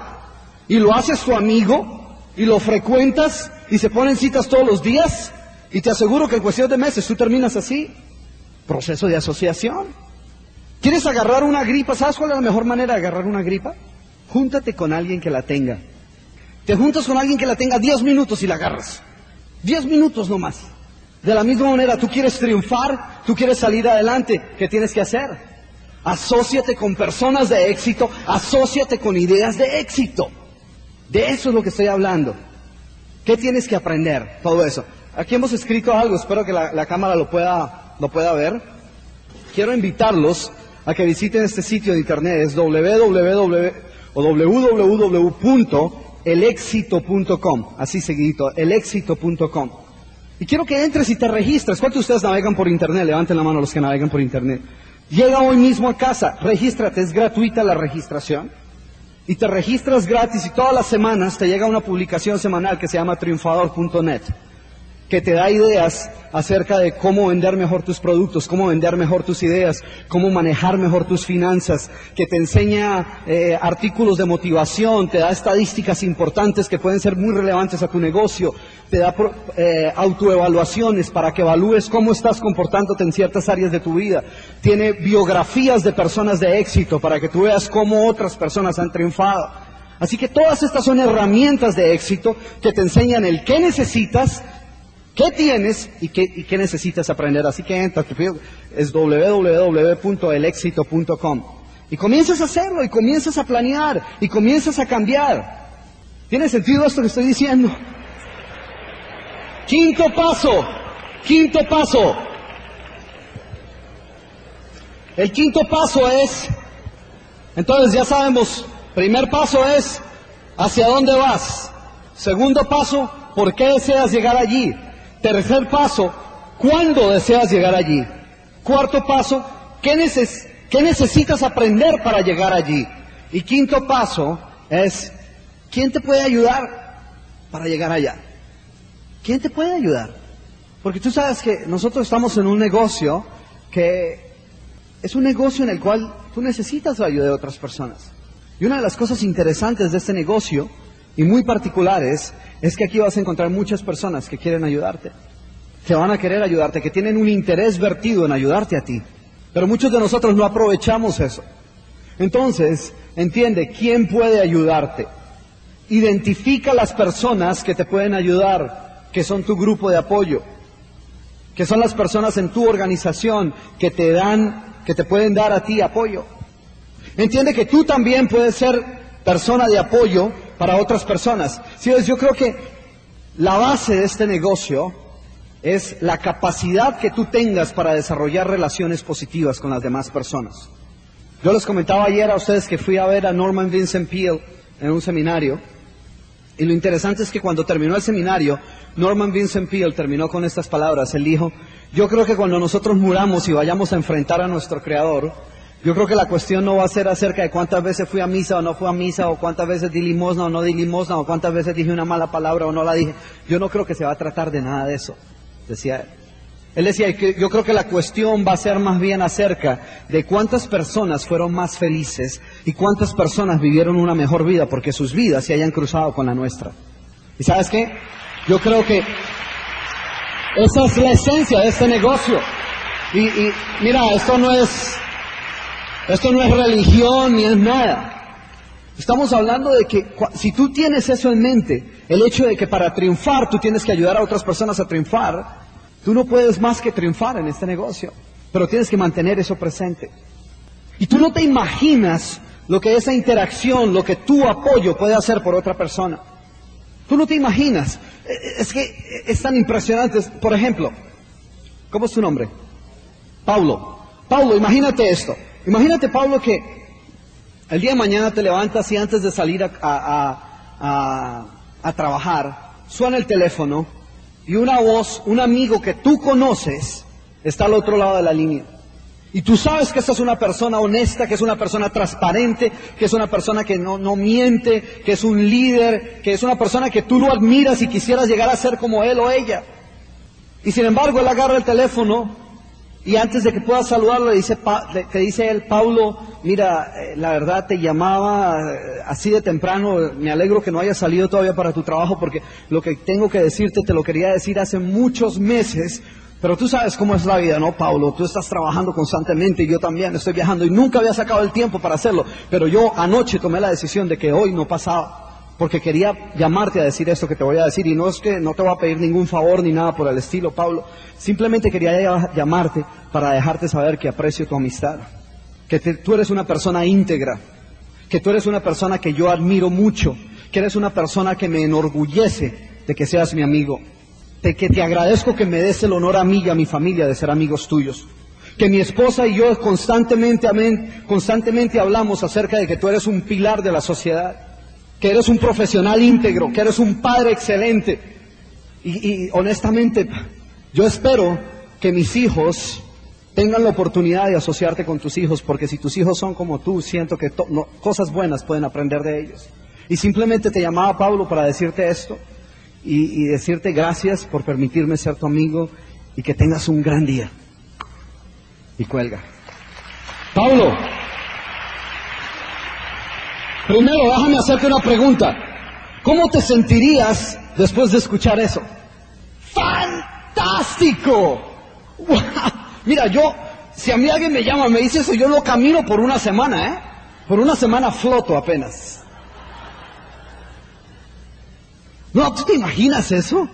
y lo haces tu amigo y lo frecuentas y se ponen citas todos los días y te aseguro que en cuestión de meses tú terminas así. Proceso de asociación. ¿Quieres agarrar una gripa? ¿Sabes cuál es la mejor manera de agarrar una gripa? Júntate con alguien que la tenga. Te juntas con alguien que la tenga 10 minutos y la agarras. 10 minutos nomás. De la misma manera, tú quieres triunfar, tú quieres salir adelante, ¿qué tienes que hacer? Asociate con personas de éxito, asociate con ideas de éxito. De eso es lo que estoy hablando. ¿Qué tienes que aprender? Todo eso. Aquí hemos escrito algo, espero que la, cámara lo pueda, lo pueda ver. Quiero invitarlos a que visiten este sitio de internet. Es www.elexito.com. Así seguidito, elexito.com. Y quiero que entres y te registres. ¿Cuántos de ustedes navegan por internet? Levanten la mano los que navegan por internet. Llega hoy mismo a casa, regístrate, es gratuita la registración. Y te registras gratis y todas las semanas te llega una publicación semanal que se llama triunfador.net que te da ideas acerca de cómo vender mejor tus productos, cómo vender mejor tus ideas, cómo manejar mejor tus finanzas, que te enseña eh, artículos de motivación, te da estadísticas importantes que pueden ser muy relevantes a tu negocio, te da eh, autoevaluaciones para que evalúes cómo estás comportándote en ciertas áreas de tu vida, tiene biografías de personas de éxito para que tú veas cómo otras personas han triunfado. Así que todas estas son herramientas de éxito que te enseñan el qué necesitas ¿Qué tienes y qué, necesitas aprender? Así que entra, es www.elexito.com. Y comienzas a hacerlo, y comienzas a planear, y comienzas a cambiar. ¿Tiene sentido esto que estoy diciendo? Quinto paso, quinto paso. El quinto paso es, entonces ya sabemos, primer paso es, ¿hacia dónde vas? Segundo paso, ¿por qué deseas llegar allí? Tercer paso, ¿cuándo deseas llegar allí? Cuarto paso, ¿qué, necesitas aprender para llegar allí? Y quinto paso es, ¿quién te puede ayudar para llegar allá? ¿Quién te puede ayudar? Porque tú sabes que nosotros estamos en un negocio que es un negocio en el cual tú necesitas la ayuda de otras personas. Y una de las cosas interesantes de este negocio, y muy particulares, es que aquí vas a encontrar muchas personas que quieren ayudarte, que van a querer ayudarte, que tienen un interés vertido en ayudarte a ti. Pero muchos de nosotros no aprovechamos eso. Entonces, entiende quién puede ayudarte. Identifica las personas que te pueden ayudar, que son tu grupo de apoyo, que son las personas en tu organización que te dan, que te pueden dar a ti apoyo. Entiende que tú también puedes ser persona de apoyo para otras personas. yo creo que la base de este negocio es la capacidad que tú tengas para desarrollar relaciones positivas con las demás personas. Yo les comentaba ayer a ustedes que fui a ver a Norman Vincent Peale en un seminario, y lo interesante es que cuando terminó el seminario, Norman Vincent Peale terminó con estas palabras. Él dijo, yo creo que cuando nosotros muramos y vayamos a enfrentar a nuestro Creador, yo creo que la cuestión no va a ser acerca de cuántas veces fui a misa o no fui a misa, o cuántas veces di limosna o no di limosna, o cuántas veces dije una mala palabra o no la dije. Yo no creo que se va a tratar de nada de eso, decía él. Decía yo creo que la cuestión va a ser más bien acerca de cuántas personas fueron más felices y cuántas personas vivieron una mejor vida porque sus vidas se hayan cruzado con la nuestra. ¿Y sabes qué? Yo creo que esa es la esencia de este negocio. Y, mira, esto no es esto no es religión ni es nada. Estamos hablando de que si tú tienes eso en mente, el hecho de que para triunfar tú tienes que ayudar a otras personas a triunfar, tú no puedes más que triunfar en este negocio, pero tienes que mantener eso presente. Y tú no te imaginas lo que esa interacción, lo que tu apoyo puede hacer por otra persona. Tú no te imaginas. Es que es tan impresionante. Por ejemplo, ¿cómo es tu nombre? Paulo. Paulo, imagínate esto. Imagínate, Pablo, que el día de mañana te levantas y antes de salir a, a, trabajar, suena el teléfono y una voz, un amigo que tú conoces, está al otro lado de la línea. Y tú sabes que esta es una persona honesta, que es una persona transparente, que es una persona que no, no, miente, que es un líder, que es una persona que tú lo admiras y quisieras llegar a ser como él o ella. Y sin embargo, él agarra el teléfono y antes de que pueda saludarlo, le dice, te dice él, Paulo, mira, eh, la verdad te llamaba eh, así de temprano, me alegro que no hayas salido todavía para tu trabajo porque lo que tengo que decirte te lo quería decir hace muchos meses, pero tú sabes cómo es la vida, ¿no, Paulo? Tú estás trabajando constantemente y yo también estoy viajando y nunca había sacado el tiempo para hacerlo, pero yo anoche tomé la decisión de que hoy no pasaba porque quería llamarte a decir esto que te voy a decir y no es que no te voy a pedir ningún favor ni nada por el estilo, Pablo. Simplemente quería llamarte para dejarte saber que aprecio tu amistad, que tú eres una persona íntegra, que tú eres una persona que yo admiro mucho, que eres una persona que me enorgullece de que seas mi amigo, que te agradezco que me des el honor a mí y a mi familia de ser amigos tuyos que mi esposa y yo constantemente, amén, constantemente hablamos acerca de que tú eres un pilar de la sociedad, que eres un profesional íntegro, que eres un padre excelente. Y, honestamente, yo espero que mis hijos tengan la oportunidad de asociarte con tus hijos, porque si tus hijos son como tú, siento que cosas buenas pueden aprender de ellos. Y simplemente te llamaba Pablo para decirte esto y, decirte gracias por permitirme ser tu amigo y que tengas un gran día. Y cuelga. Pablo, primero déjame hacerte una pregunta. ¿Cómo te sentirías después de escuchar eso? ¡Fantástico! Mira, yo, si a mí alguien me llama, me dice eso, yo lo camino por una semana, ¿eh? Por una semana floto apenas. No, ¿tú te imaginas eso?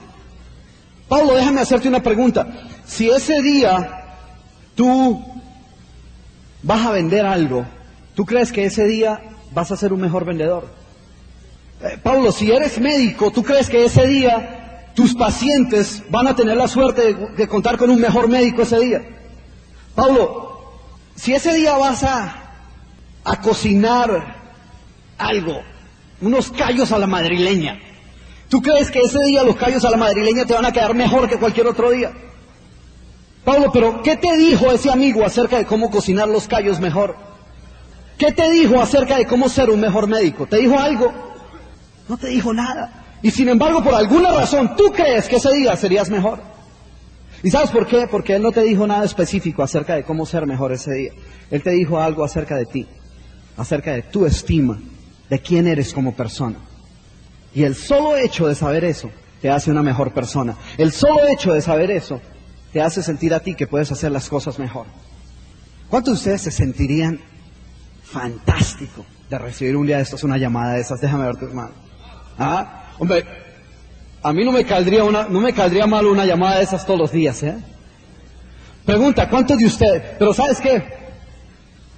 Pablo, déjame hacerte una pregunta. Si ese día tú vas a vender algo, ¿tú crees que ese día vas a ser un mejor vendedor? Eh, Pablo, si eres médico, ¿tú crees que ese día tus pacientes van a tener la suerte de, contar con un mejor médico ese día? Pablo, si ese día vas a, a cocinar algo, unos callos a la madrileña, ¿Tú crees que ese día los callos a la madrileña te van a quedar mejor que cualquier otro día? Pablo, pero ¿qué te dijo ese amigo acerca de cómo cocinar los callos mejor? ¿Qué te dijo acerca de cómo ser un mejor médico? ¿Te dijo algo? No te dijo nada. Y sin embargo, por alguna razón, tú crees que ese día serías mejor. ¿Y sabes por qué? Porque Él no te dijo nada específico acerca de cómo ser mejor ese día. Él te dijo algo acerca de ti, acerca de tu estima, de quién eres como persona. Y el solo hecho de saber eso te hace una mejor persona. El solo hecho de saber eso te hace sentir a ti que puedes hacer las cosas mejor. ¿Cuántos de ustedes se sentirían fantástico de recibir un día de estos una llamada de esas? Déjame ver tu hermano. ¿Ah? Hombre, a mí no me caldría mal una llamada de esas todos los días, ¿eh? Pregunta, ¿cuántos de ustedes? Pero ¿sabes qué?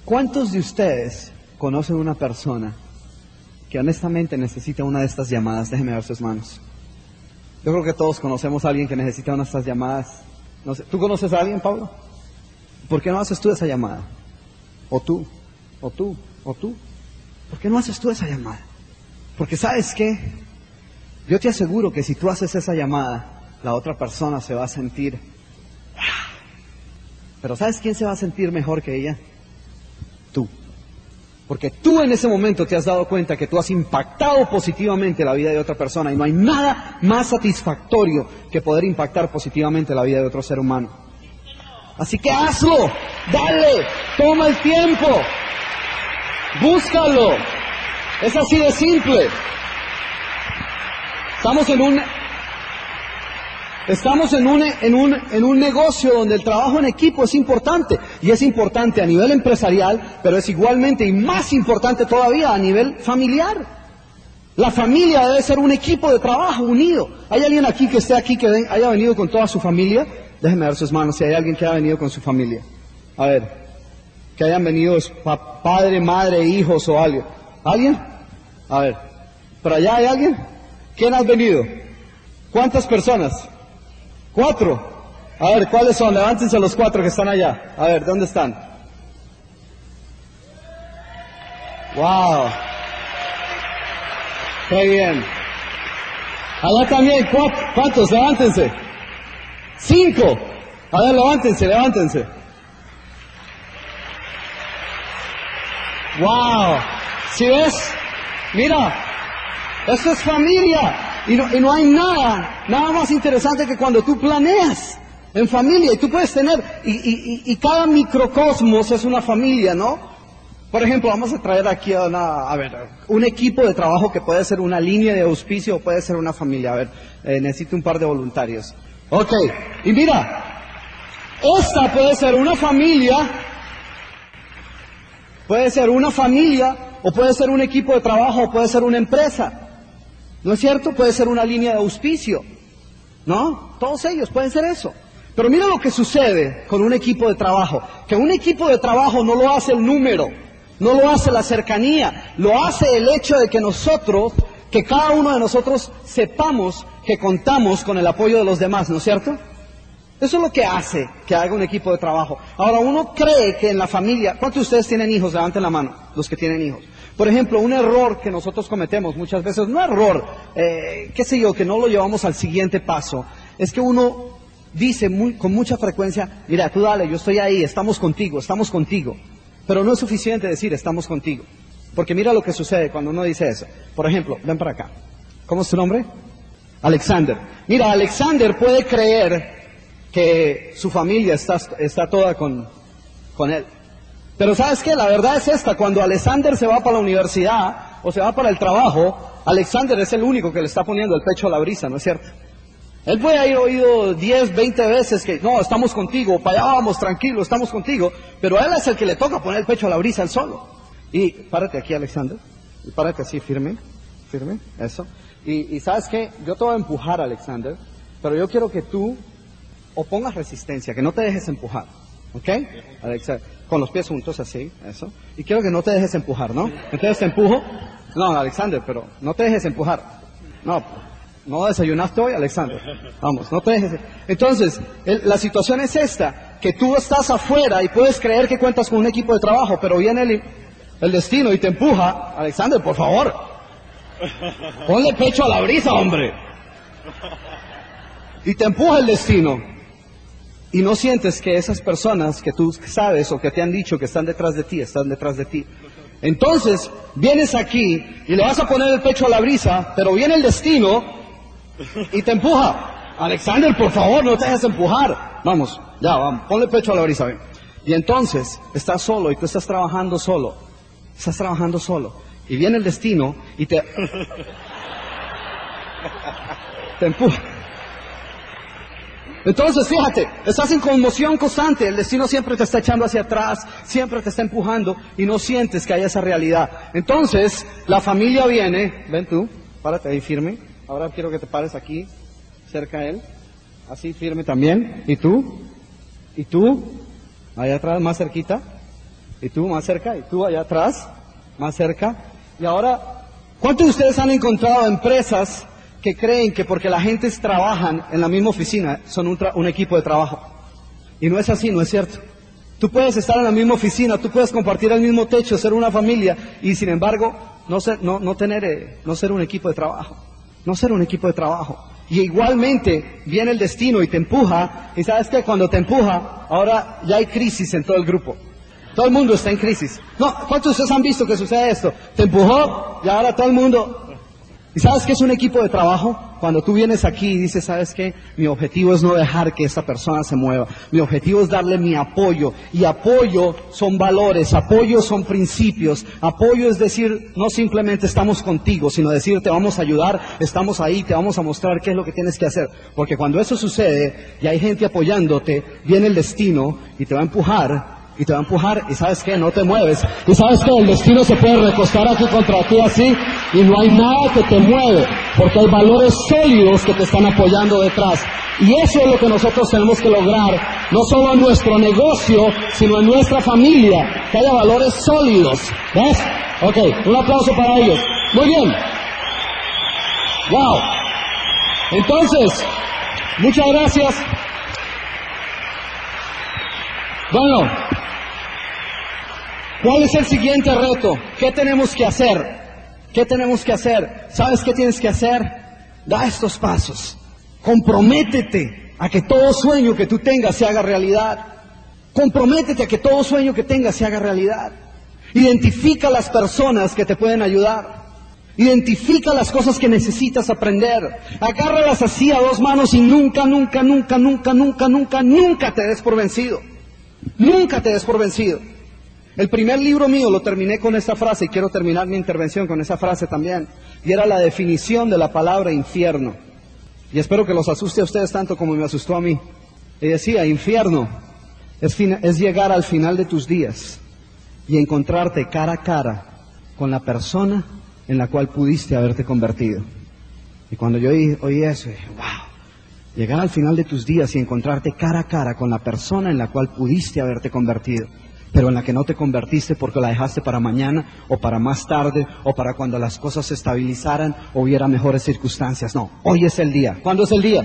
¿Cuántos de ustedes conocen una persona que honestamente necesita una de estas llamadas, déjeme ver sus manos. Yo creo que todos conocemos a alguien que necesita una de estas llamadas. ¿Tú conoces a alguien, Pablo? ¿Por qué no haces tú esa llamada? O tú, o tú, o tú. ¿Por qué no haces tú esa llamada? Porque sabes qué? Yo te aseguro que si tú haces esa llamada, la otra persona se va a sentir... Pero ¿sabes quién se va a sentir mejor que ella? Tú. Porque tú en ese momento te has dado cuenta que tú has impactado positivamente la vida de otra persona y no hay nada más satisfactorio que poder impactar positivamente la vida de otro ser humano. Así que hazlo, dale, toma el tiempo, búscalo. Es así de simple. Estamos en un Estamos en un, en, un, en un negocio donde el trabajo en equipo es importante y es importante a nivel empresarial, pero es igualmente y más importante todavía a nivel familiar. La familia debe ser un equipo de trabajo unido. ¿Hay alguien aquí que esté aquí que haya venido con toda su familia? Déjenme ver sus manos si hay alguien que haya venido con su familia. A ver, que hayan venido padre, madre, hijos o alguien. ¿Alguien? A ver, ¿por allá hay alguien? ¿Quién ha venido? ¿Cuántas personas? Cuatro. A ver, ¿cuáles son? Levántense los cuatro que están allá. A ver, ¿dónde están? Wow. Qué bien. Allá también, ¿cuántos? Levántense. Cinco. A ver, levántense, levántense. Wow. ¿Sí ves? Mira, esto es familia. Y no, hay nada, nada más interesante que cuando tú planeas en familia y tú puedes tener, y, cada microcosmos es una familia, ¿no? Por ejemplo, vamos a traer aquí a, una, a ver, un equipo de trabajo que puede ser una línea de auspicio o puede ser una familia. A ver, eh, necesito un par de voluntarios. Ok, y mira, esta puede ser una familia, puede ser una familia, o puede ser un equipo de trabajo, o puede ser una empresa. ¿No es cierto? Puede ser una línea de auspicio. ¿No? Todos ellos pueden ser eso. Pero mira lo que sucede con un equipo de trabajo. Que un equipo de trabajo no lo hace el número, no lo hace la cercanía, lo hace el hecho de que nosotros, que cada uno de nosotros sepamos que contamos con el apoyo de los demás, ¿no es cierto? Eso es lo que hace que haga un equipo de trabajo. Ahora, uno cree que en la familia, ¿cuántos de ustedes tienen hijos? Levanten la mano, los que tienen hijos. Por ejemplo, un error que nosotros cometemos muchas veces, no error, eh, qué sé yo, que no lo llevamos al siguiente paso, es que uno dice muy, con mucha frecuencia, mira, tú dale, yo estoy ahí, estamos contigo, estamos contigo. Pero no es suficiente decir estamos contigo. Porque mira lo que sucede cuando uno dice eso. Por ejemplo, ven para acá. ¿Cómo es tu nombre? Alexander. Mira, Alexander puede creer que su familia está, está toda con, con él. Pero sabes qué, la verdad es esta, cuando Alexander se va para la universidad o se va para el trabajo, Alexander es el único que le está poniendo el pecho a la brisa, ¿no es cierto? Él puede haber oído 10, 20 veces que no, estamos contigo, para vamos, tranquilo, estamos contigo, pero él es el que le toca poner el pecho a la brisa, él solo. Y párate aquí, Alexander, y párate así, firme, firme, eso. Y, y sabes qué, yo te voy a empujar, Alexander, pero yo quiero que tú o pongas resistencia, que no te dejes empujar. ¿Ok? Alexa, con los pies juntos así, eso. Y quiero que no te dejes empujar, ¿no? Entonces te empujo. No, Alexander, pero no te dejes empujar. No, no desayunaste hoy, Alexander. Vamos, no te dejes. Entonces, la situación es esta, que tú estás afuera y puedes creer que cuentas con un equipo de trabajo, pero viene el, el destino y te empuja. Alexander, por favor. Ponle pecho a la brisa, hombre. Y te empuja el destino y no sientes que esas personas que tú sabes o que te han dicho que están detrás de ti, están detrás de ti. Entonces, vienes aquí y le vas a poner el pecho a la brisa, pero viene el destino y te empuja. Alexander, por favor, no te dejes empujar. Vamos, ya, vamos, ponle el pecho a la brisa. Y entonces, estás solo y tú estás trabajando solo. Estás trabajando solo. Y viene el destino y te... te empuja. Entonces, fíjate, estás en conmoción constante, el destino siempre te está echando hacia atrás, siempre te está empujando y no sientes que hay esa realidad. Entonces, la familia viene, ven tú, párate ahí firme, ahora quiero que te pares aquí, cerca a él, así firme también, y tú, y tú, allá atrás, más cerquita, y tú más cerca, y tú allá atrás, más cerca, y ahora, ¿cuántos de ustedes han encontrado empresas que creen que porque la gente trabajan en la misma oficina son un, equipo de trabajo. Y no es así, no es cierto. Tú puedes estar en la misma oficina, tú puedes compartir el mismo techo, ser una familia y sin embargo no ser, no, no tener, eh, no ser un equipo de trabajo. No ser un equipo de trabajo. Y igualmente viene el destino y te empuja y sabes que cuando te empuja ahora ya hay crisis en todo el grupo. Todo el mundo está en crisis. No, ¿cuántos de ustedes han visto que sucede esto? Te empujó y ahora todo el mundo ¿Y sabes qué es un equipo de trabajo? Cuando tú vienes aquí y dices, ¿sabes qué? Mi objetivo es no dejar que esta persona se mueva. Mi objetivo es darle mi apoyo. Y apoyo son valores, apoyo son principios. Apoyo es decir, no simplemente estamos contigo, sino decir, te vamos a ayudar, estamos ahí, te vamos a mostrar qué es lo que tienes que hacer. Porque cuando eso sucede y hay gente apoyándote, viene el destino y te va a empujar y te va a empujar y sabes que no te mueves. Y sabes que el destino se puede recostar aquí contra ti así y no hay nada que te mueve porque hay valores sólidos que te están apoyando detrás. Y eso es lo que nosotros tenemos que lograr, no solo en nuestro negocio, sino en nuestra familia, que haya valores sólidos. ¿Ves? Ok, un aplauso para ellos. Muy bien. Wow. Entonces, muchas gracias. Bueno, ¿Cuál es el siguiente reto? ¿Qué tenemos que hacer? ¿Qué tenemos que hacer? ¿Sabes qué tienes que hacer? Da estos pasos. Comprométete a que todo sueño que tú tengas se haga realidad. Comprométete a que todo sueño que tengas se haga realidad. Identifica las personas que te pueden ayudar. Identifica las cosas que necesitas aprender. Agárralas así a dos manos y nunca, nunca, nunca, nunca, nunca, nunca, nunca te des por vencido. Nunca te des por vencido. El primer libro mío lo terminé con esta frase y quiero terminar mi intervención con esa frase también. Y era la definición de la palabra infierno. Y espero que los asuste a ustedes tanto como me asustó a mí. Y decía, infierno es, es llegar al final de tus días y encontrarte cara a cara con la persona en la cual pudiste haberte convertido. Y cuando yo oí, eso, dije, wow, llegar al final de tus días y encontrarte cara a cara con la persona en la cual pudiste haberte convertido pero en la que no te convertiste porque la dejaste para mañana o para más tarde o para cuando las cosas se estabilizaran o hubiera mejores circunstancias. No, hoy es el día. ¿Cuándo es el día?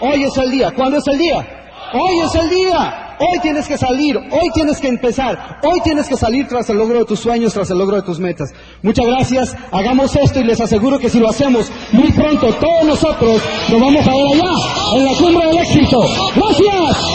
Hoy es el día. ¿Cuándo es el día? Hoy es el día. Hoy tienes que salir, hoy tienes que empezar, hoy tienes que salir tras el logro de tus sueños, tras el logro de tus metas. Muchas gracias, hagamos esto y les aseguro que si lo hacemos muy pronto, todos nosotros nos vamos a ver allá, en la cumbre del éxito. Gracias.